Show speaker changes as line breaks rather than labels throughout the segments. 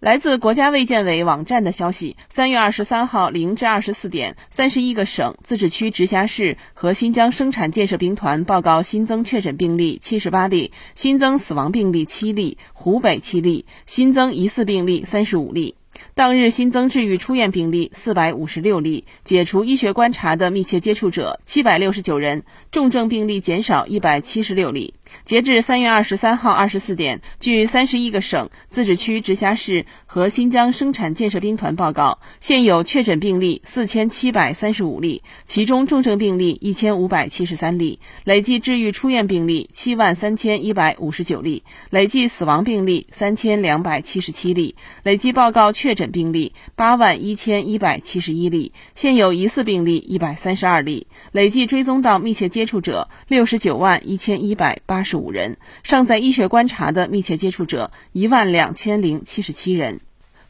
来自国家卫健委网站的消息，三月二十三号零至二十四点，三十一个省、自治区、直辖市和新疆生产建设兵团报告新增确诊病例七十八例，新增死亡病例七例，湖北七例，新增疑似病例三十五例。当日新增治愈出院病例四百五十六例，解除医学观察的密切接触者七百六十九人，重症病例减少一百七十六例。截至三月二十三号二十四点，据三十一个省、自治区、直辖市和新疆生产建设兵团报告，现有确诊病例四千七百三十五例，其中重症病例一千五百七十三例，累计治愈出院病例七万三千一百五十九例，累计死亡病例三千两百七十七例，累计报告确诊病例八万一千一百七十一例，现有疑似病例一百三十二例，累计追踪到密切接触者六十九万一千一百八。二十五人，尚在医学观察的密切接触者一万两千零七十七人。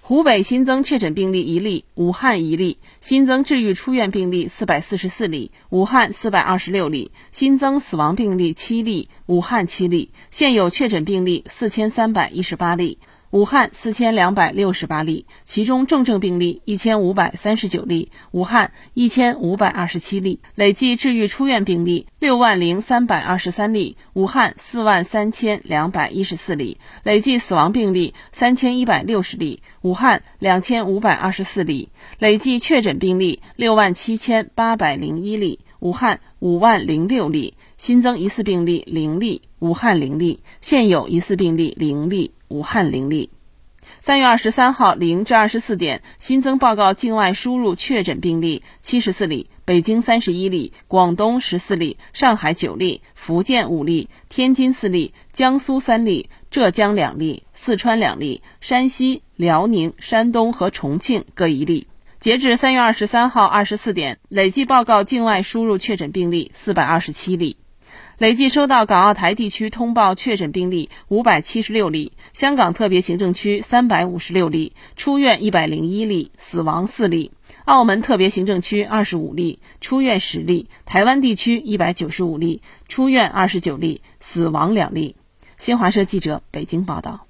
湖北新增确诊病例一例，武汉一例；新增治愈出院病例四百四十四例，武汉四百二十六例；新增死亡病例七例，武汉七例。现有确诊病例四千三百一十八例。武汉四千两百六十八例，其中重症病例一千五百三十九例，武汉一千五百二十七例，累计治愈出院病例六万零三百二十三例，武汉四万三千两百一十四例，累计死亡病例三千一百六十例，武汉两千五百二十四例，累计确诊病例六万七千八百零一例，武汉五万零六例，新增疑似病例零例，武汉零例，现有疑似病例零例。武汉零例。三月二十三号零至二十四点新增报告境外输入确诊病例七十四例，北京三十一例，广东十四例，上海九例，福建五例，天津四例，江苏三例，浙江两例，四川两例，山西、辽宁、山东和重庆各一例。截至三月二十三号二十四点，累计报告境外输入确诊病例四百二十七例。累计收到港澳台地区通报确诊病例五百七十六例，香港特别行政区三百五十六例，出院一百零一例，死亡四例；澳门特别行政区二十五例，出院十例；台湾地区一百九十五例，出院二十九例，死亡两例。新华社记者北京报道。